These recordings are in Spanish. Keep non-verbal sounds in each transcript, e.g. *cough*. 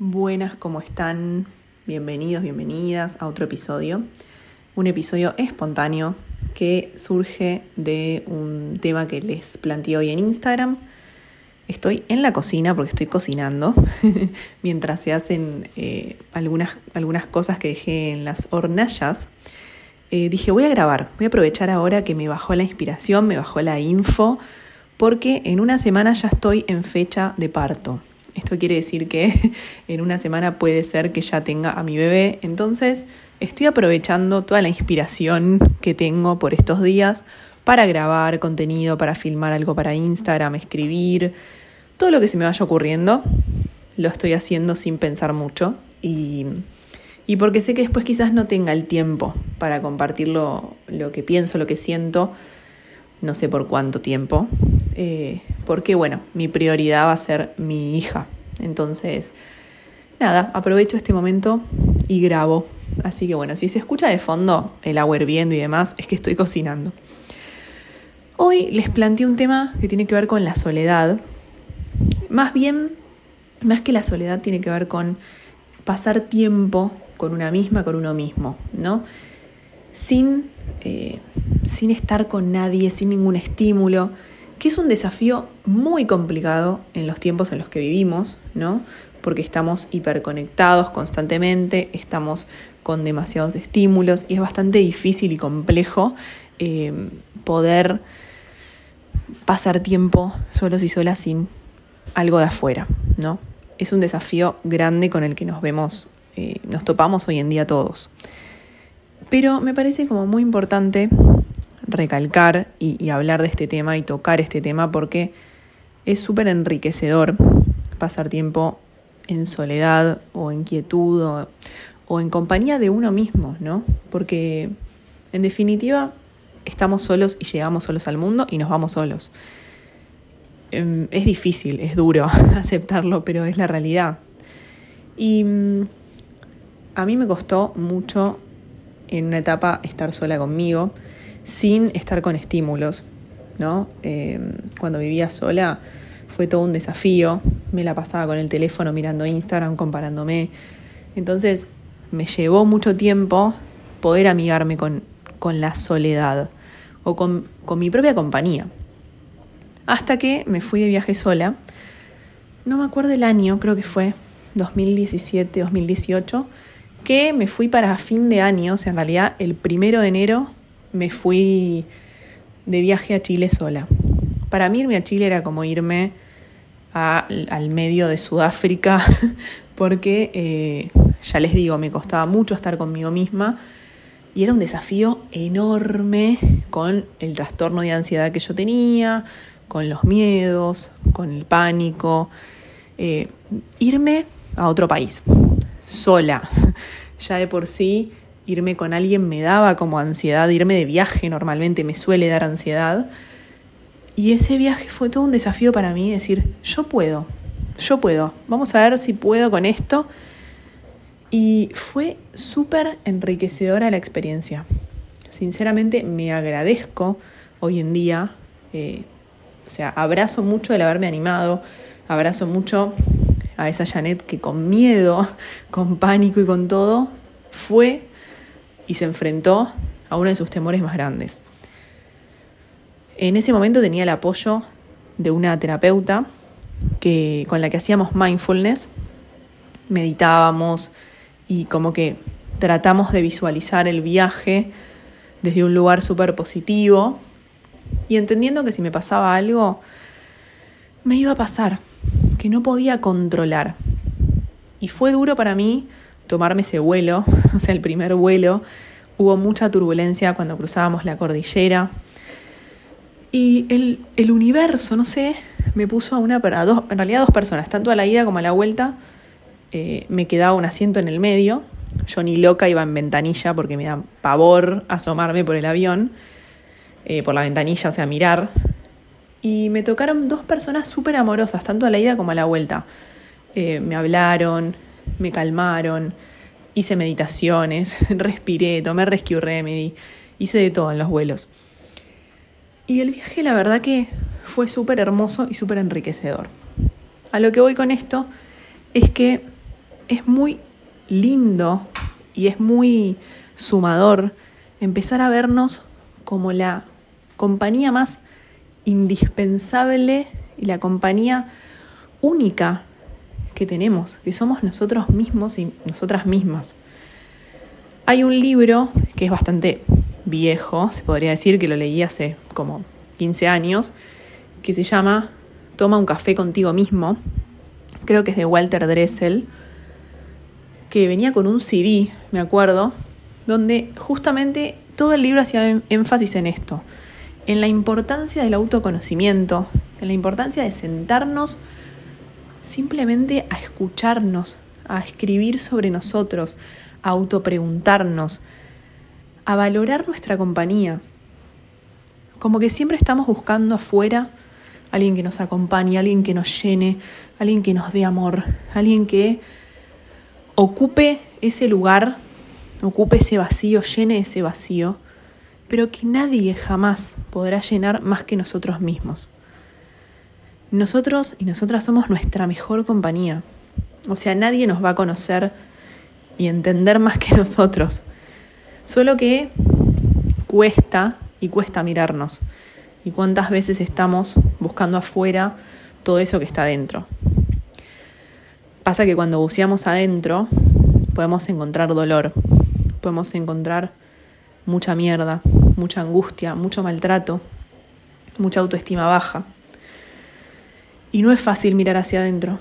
Buenas, ¿cómo están? Bienvenidos, bienvenidas a otro episodio. Un episodio espontáneo que surge de un tema que les planteé hoy en Instagram. Estoy en la cocina porque estoy cocinando *laughs* mientras se hacen eh, algunas, algunas cosas que dejé en las hornallas. Eh, dije, voy a grabar, voy a aprovechar ahora que me bajó la inspiración, me bajó la info, porque en una semana ya estoy en fecha de parto. Esto quiere decir que *laughs* en una semana puede ser que ya tenga a mi bebé. Entonces estoy aprovechando toda la inspiración que tengo por estos días para grabar contenido, para filmar algo para Instagram, escribir, todo lo que se me vaya ocurriendo. Lo estoy haciendo sin pensar mucho y, y porque sé que después quizás no tenga el tiempo para compartir lo, lo que pienso, lo que siento, no sé por cuánto tiempo, eh, porque bueno, mi prioridad va a ser mi hija. Entonces, nada, aprovecho este momento y grabo. Así que bueno, si se escucha de fondo el agua hirviendo y demás, es que estoy cocinando. Hoy les planteé un tema que tiene que ver con la soledad. Más bien, más que la soledad, tiene que ver con pasar tiempo con una misma, con uno mismo, ¿no? Sin, eh, sin estar con nadie, sin ningún estímulo, que es un desafío muy complicado en los tiempos en los que vivimos, ¿no? Porque estamos hiperconectados constantemente, estamos con demasiados estímulos y es bastante difícil y complejo eh, poder pasar tiempo solos y solas sin algo de afuera, ¿no? Es un desafío grande con el que nos vemos, eh, nos topamos hoy en día todos. Pero me parece como muy importante recalcar y, hablar de este tema y tocar este tema porque es súper enriquecedor pasar tiempo en soledad o en quietud o, o, en compañía de uno mismo, ¿no? Porque en definitiva estamos solos y llegamos solos al mundo y nos vamos solos. Em, es difícil, es duro *laughs* aceptarlo, pero es la realidad. Y mm, a mí me costó mucho en una etapa estar sola conmigo sin estar con estímulos, ¿no? Em, cuando vivía sola fue todo un desafío, me la pasaba con el teléfono mirando Instagram, comparándome. Entonces me llevó mucho tiempo poder amigarme con, con la soledad o con, con mi propia compañía. Hasta que me fui de viaje sola, no me acuerdo el año, creo que fue 2017, 2018, que me fui para fin de año, o sea, en realidad el primero de enero me fui de viaje a Chile sola. Para mí irme a Chile era como irme al medio de Sudáfrica, *laughs* porque eh, ya les digo, me costaba mucho estar conmigo misma y era un desafío enorme con el trastorno de ansiedad que yo tenía, con los miedos, con el pánico. Eh, irme a otro país, sola, *laughs* ya de por sí irme con alguien me daba como ansiedad, irme de viaje normalmente me suele dar ansiedad. Y ese viaje fue todo un desafío para mí, decir, yo puedo, yo puedo, vamos a ver si puedo con esto. Y fue súper enriquecedora la experiencia. Sinceramente me agradezco hoy en día, eh, o sea, abrazo mucho el haberme animado, abrazo mucho a esa Janet que con miedo, *laughs* con pánico y con todo, fue y se enfrentó a uno de sus temores más grandes. En ese momento tenía el apoyo de una terapeuta que, con la que hacíamos mindfulness, meditábamos y como que tratamos de visualizar el viaje desde un lugar súper positivo y entendiendo que si me pasaba algo, me iba a pasar, que no podía controlar. Y fue duro para mí tomarme ese vuelo, *laughs* o sea, el primer vuelo. Hubo mucha turbulencia cuando cruzábamos la cordillera. Y el, el universo, no sé, me puso a una, a dos, en realidad dos personas, tanto a la ida como a la vuelta. Eh, me quedaba un asiento en el medio. Yo ni loca iba en ventanilla porque me da pavor asomarme por el avión, eh, por la ventanilla, o sea, mirar. Y me tocaron dos personas súper amorosas, tanto a la ida como a la vuelta. Eh, me hablaron, me calmaron, hice meditaciones, *laughs* respiré, tomé Rescue Remedy, hice de todo en los vuelos. Y el viaje la verdad que fue súper hermoso y súper enriquecedor. A lo que voy con esto es que es muy lindo y es muy sumador empezar a vernos como la compañía más indispensable y la compañía única que tenemos, que somos nosotros mismos y nosotras mismas. Hay un libro que es bastante viejo, se podría decir que lo leí hace como 15 años, que se llama Toma un café contigo mismo. Creo que es de Walter Dressel, que venía con un CD, me acuerdo, donde justamente todo el libro hacía énfasis en esto, en la importancia del autoconocimiento, en la importancia de sentarnos simplemente a escucharnos, a escribir sobre nosotros, a autopreguntarnos, a valorar nuestra compañía. Como que siempre estamos buscando afuera alguien que nos acompañe, alguien que nos llene, alguien que nos dé amor, alguien que ocupe ese lugar, ocupe ese vacío, llene ese vacío, pero que nadie jamás podrá llenar más que nosotros mismos. Nosotros y nosotras somos nuestra mejor compañía. O sea, nadie nos va a conocer y entender más que nosotros. Solo que cuesta y cuesta mirarnos. Y cuántas veces estamos buscando afuera todo eso que está adentro. Pasa que cuando buceamos adentro podemos encontrar dolor, podemos encontrar mucha mierda, mucha angustia, mucho maltrato, mucha autoestima baja. Y no es fácil mirar hacia adentro.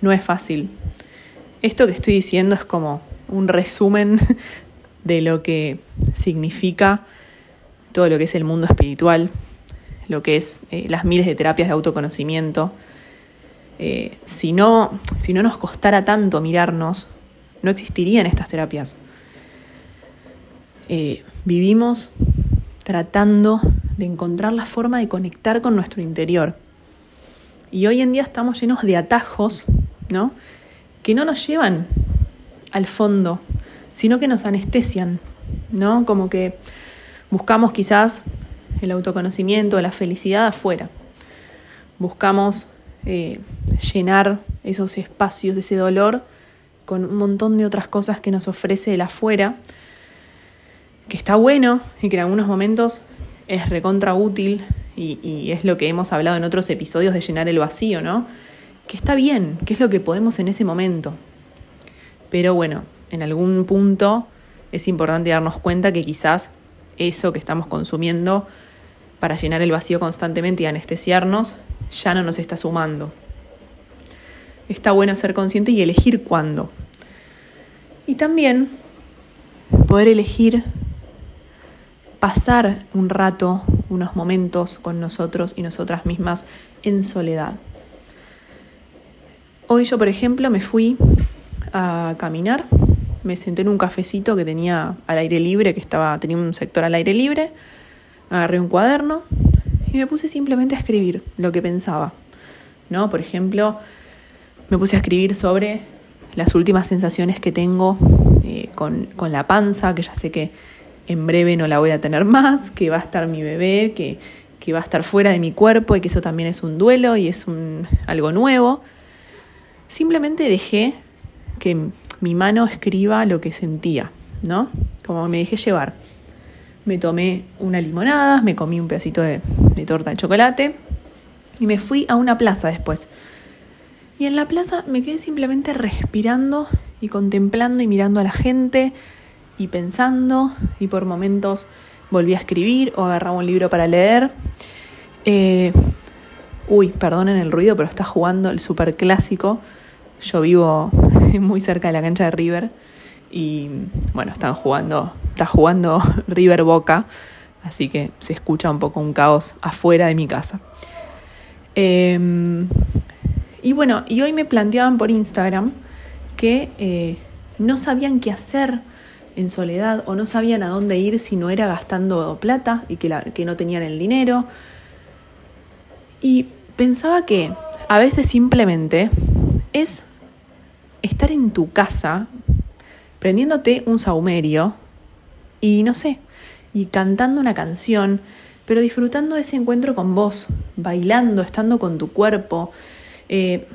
No es fácil. Esto que estoy diciendo es como un resumen *laughs* de lo que significa todo lo que es el mundo espiritual, lo que es eh, las miles de terapias de autoconocimiento. Eh, si, no, si no nos costara tanto mirarnos, no existirían estas terapias. Eh, vivimos tratando de encontrar la forma de conectar con nuestro interior. Y hoy en día estamos llenos de atajos, ¿no? Que no nos llevan al fondo, sino que nos anestesian, ¿no? Como que buscamos quizás el autoconocimiento, la felicidad afuera. Buscamos eh, llenar esos espacios, ese dolor, con un montón de otras cosas que nos ofrece el afuera, que está bueno y que en algunos momentos es recontra útil y, es lo que hemos hablado en otros episodios de llenar el vacío, ¿no? Que está bien, que es lo que podemos en ese momento. Pero bueno, en algún punto es importante darnos cuenta que quizás eso que estamos consumiendo para llenar el vacío constantemente y anestesiarnos ya no nos está sumando. Está bueno ser consciente y elegir cuándo. Y también poder elegir pasar un rato, unos momentos con nosotros y nosotras mismas en soledad. Hoy yo, por ejemplo, me fui a caminar, me senté en un cafecito que tenía al aire libre, que estaba, tenía un sector al aire libre, agarré un cuaderno y me puse simplemente a escribir lo que pensaba. ¿no? Por ejemplo, me puse a escribir sobre las últimas sensaciones que tengo eh, con, con la panza, que ya sé que en breve no la voy a tener más, que va a estar mi bebé, que, que va a estar fuera de mi cuerpo y que eso también es un duelo y es un, algo nuevo. Simplemente dejé que mi mano escriba lo que sentía, ¿no? Como me dejé llevar. Me tomé una limonada, me comí un pedacito de, de torta de chocolate y me fui a una plaza después. Y en la plaza me quedé simplemente respirando y contemplando y mirando a la gente, y pensando y por momentos volví a escribir o agarraba un libro para leer. Eh, uy, perdonen el ruido, pero está jugando el super clásico. Yo vivo *laughs* muy cerca de la cancha de River y bueno, están jugando, está jugando *laughs* River Boca, así que se escucha un poco un caos afuera de mi casa. Em, y bueno, y hoy me planteaban por Instagram que eh, no sabían qué hacer en soledad o no sabían a dónde ir si no era gastando plata y que, que no tenían el dinero. Y pensaba que a veces simplemente es estar en tu casa prendiéndote un saumerio y no sé, y cantando una canción, pero disfrutando de ese encuentro con vos, bailando, estando con tu cuerpo, eh,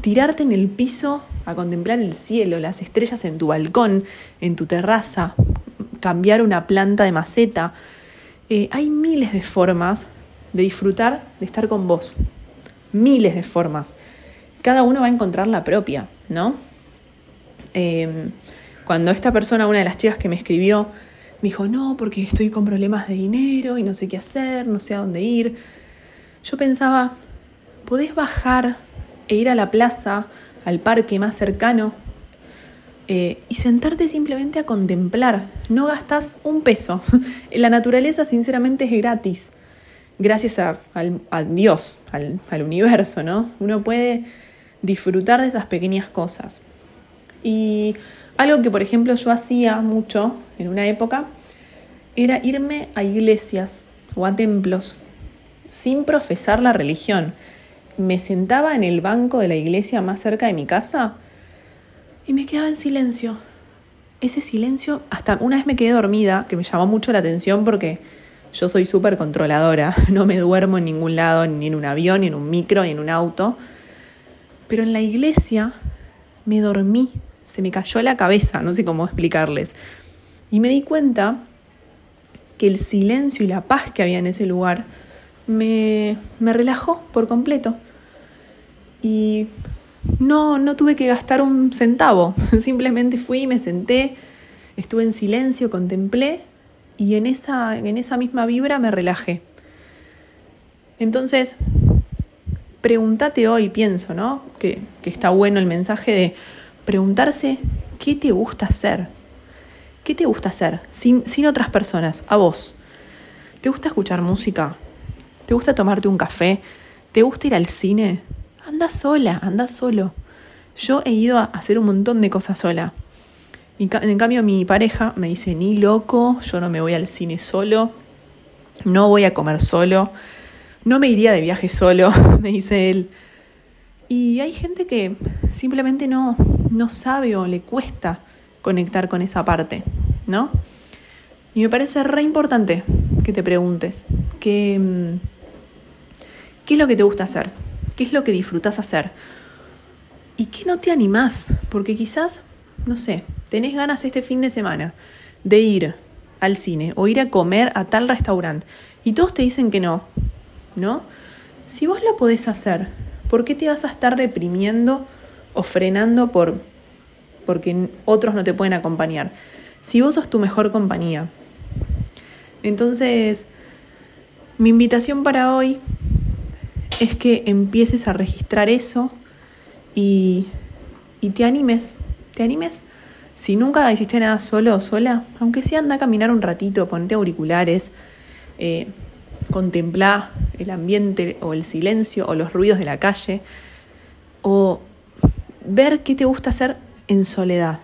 tirarte en el piso a contemplar el cielo, las estrellas en tu balcón, en tu terraza, cambiar una planta de maceta. Eh, hay miles de formas de disfrutar de estar con vos. Miles de formas. Cada uno va a encontrar la propia, ¿no? Em, cuando esta persona, una de las chicas que me escribió, me dijo, no, porque estoy con problemas de dinero y no sé qué hacer, no sé a dónde ir. Yo pensaba, ¿podés bajar e ir a la plaza, al parque más cercano eh, y sentarte simplemente a contemplar? No gastas un peso. *laughs* la naturaleza sinceramente es gratis, gracias a, Dios, al, al universo, ¿no? Uno puede disfrutar de esas pequeñas cosas. Y algo que, por ejemplo, yo hacía mucho en una época era irme a iglesias o a templos sin profesar la religión. Me sentaba en el banco de la iglesia más cerca de mi casa y me quedaba en silencio. Ese silencio, hasta una vez me quedé dormida, que me llamó mucho la atención porque yo soy súper controladora, *laughs* no me duermo en ningún lado, ni en un avión, ni en un micro, ni en un auto. Pero en la iglesia me dormí se me cayó la cabeza, no sé cómo explicarles. Y me di cuenta que el silencio y la paz que había en ese lugar me, me relajó por completo. Y no, no tuve que gastar un centavo, *laughs* simplemente fui me senté, estuve en silencio, contemplé y en esa, en esa misma vibra me relajé. Entonces, pregúntate hoy, pienso, ¿no? Que, que está bueno el mensaje de preguntarse qué te gusta hacer. ¿Qué te gusta hacer sin, sin otras personas, a vos? ¿Te gusta escuchar música? ¿Te gusta tomarte un café? ¿Te gusta ir al cine? Anda sola, anda solo. Yo he ido a hacer un montón de cosas sola. En cambio, mi pareja me dice, ni loco, yo no me voy al cine solo, no voy a comer solo, no me iría de viaje solo, *laughs* me dice él. Y hay gente que simplemente no, no sabe o le cuesta conectar con esa parte, ¿no? Y me parece re importante que te preguntes qué, mm, qué es lo que te gusta hacer, qué es lo que disfrutas hacer y qué no te animás, porque quizás, no sé, tenés ganas este fin de semana de ir al cine o ir a comer a tal restaurante y todos te dicen que no, ¿no? Si vos lo podés hacer, ¿Por qué te vas a estar reprimiendo o frenando por porque otros no te pueden acompañar? Si vos sos tu mejor compañía. Entonces, mi invitación para hoy es que empieces a registrar eso y, y te animes, te animes. Si nunca hiciste nada solo o sola, aunque sea anda a caminar un ratito, ponte auriculares, eh, contemplar el ambiente o el silencio o los ruidos de la calle o ver qué te gusta hacer en soledad.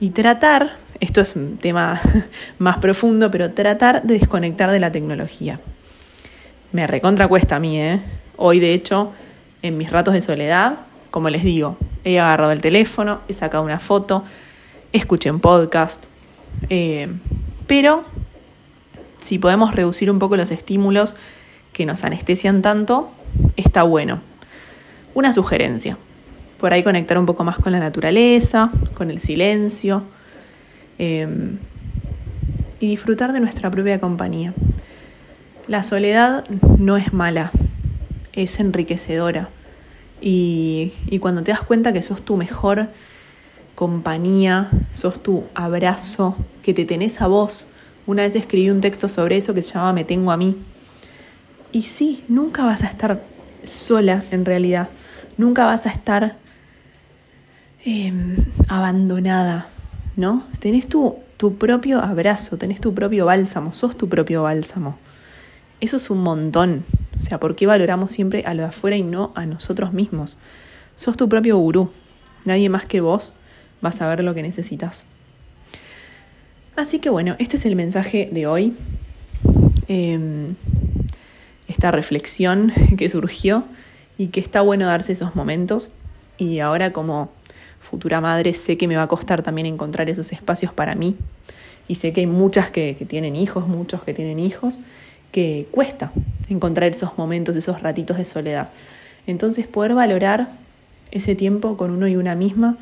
Y tratar, esto es un tema *laughs* más profundo, pero tratar de desconectar de la tecnología. Me recontra cuesta a mí, ¿eh? Hoy, de hecho, en mis ratos de soledad, como les digo, he agarrado el teléfono, he sacado una foto, escuché un podcast, eh, pero si podemos reducir un poco los estímulos que nos anestesian tanto, está bueno. Una sugerencia. Por ahí conectar un poco más con la naturaleza, con el silencio em, y disfrutar de nuestra propia compañía. La soledad no es mala, es enriquecedora. Y, y cuando te das cuenta que sos tu mejor compañía, sos tu abrazo, que te tenés a vos, una vez escribí un texto sobre eso que se llama Me tengo a mí. Y sí, nunca vas a estar sola en realidad. Nunca vas a estar em, abandonada, ¿no? Tenés tu, tu propio abrazo, tenés tu propio bálsamo, sos tu propio bálsamo. Eso es un montón. O sea, ¿por qué valoramos siempre a lo de afuera y no a nosotros mismos? Sos tu propio gurú. Nadie más que vos va a saber lo que necesitas. Así que bueno, este es el mensaje de hoy. Em, esta reflexión *laughs* que surgió y que está bueno darse esos momentos. Y ahora como futura madre sé que me va a costar también encontrar esos espacios para mí. Y sé que hay muchas que, que tienen hijos, muchos que tienen hijos, que cuesta encontrar esos momentos, esos ratitos de soledad. Entonces poder valorar ese tiempo con uno y una misma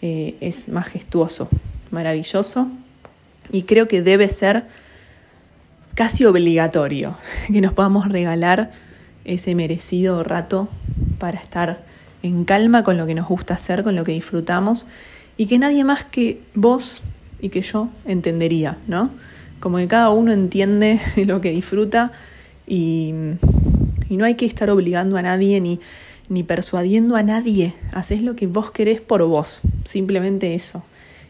eh, es majestuoso, maravilloso y creo que debe ser casi obligatorio *laughs* que nos podamos regalar ese merecido rato para estar en calma con lo que nos gusta hacer, con lo que disfrutamos y que nadie más que vos y que yo entendería, ¿no? Como que cada uno entiende *laughs* lo que disfruta y, no hay que estar obligando a nadie ni, ni persuadiendo a nadie. Haces lo que vos querés por vos, simplemente eso.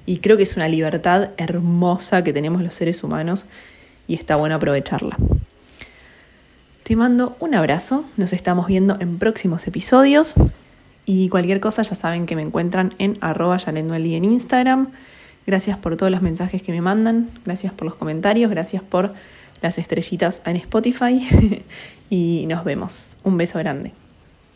Y creo que es una libertad hermosa que tenemos los seres humanos y está bueno aprovecharla. Te mando un abrazo, nos estamos viendo en próximos episodios y cualquier cosa ya saben que me encuentran en arroba en Instagram. Gracias por todos los mensajes que me mandan, gracias por los comentarios, gracias por las estrellitas en Spotify *laughs* y nos vemos. Un beso grande.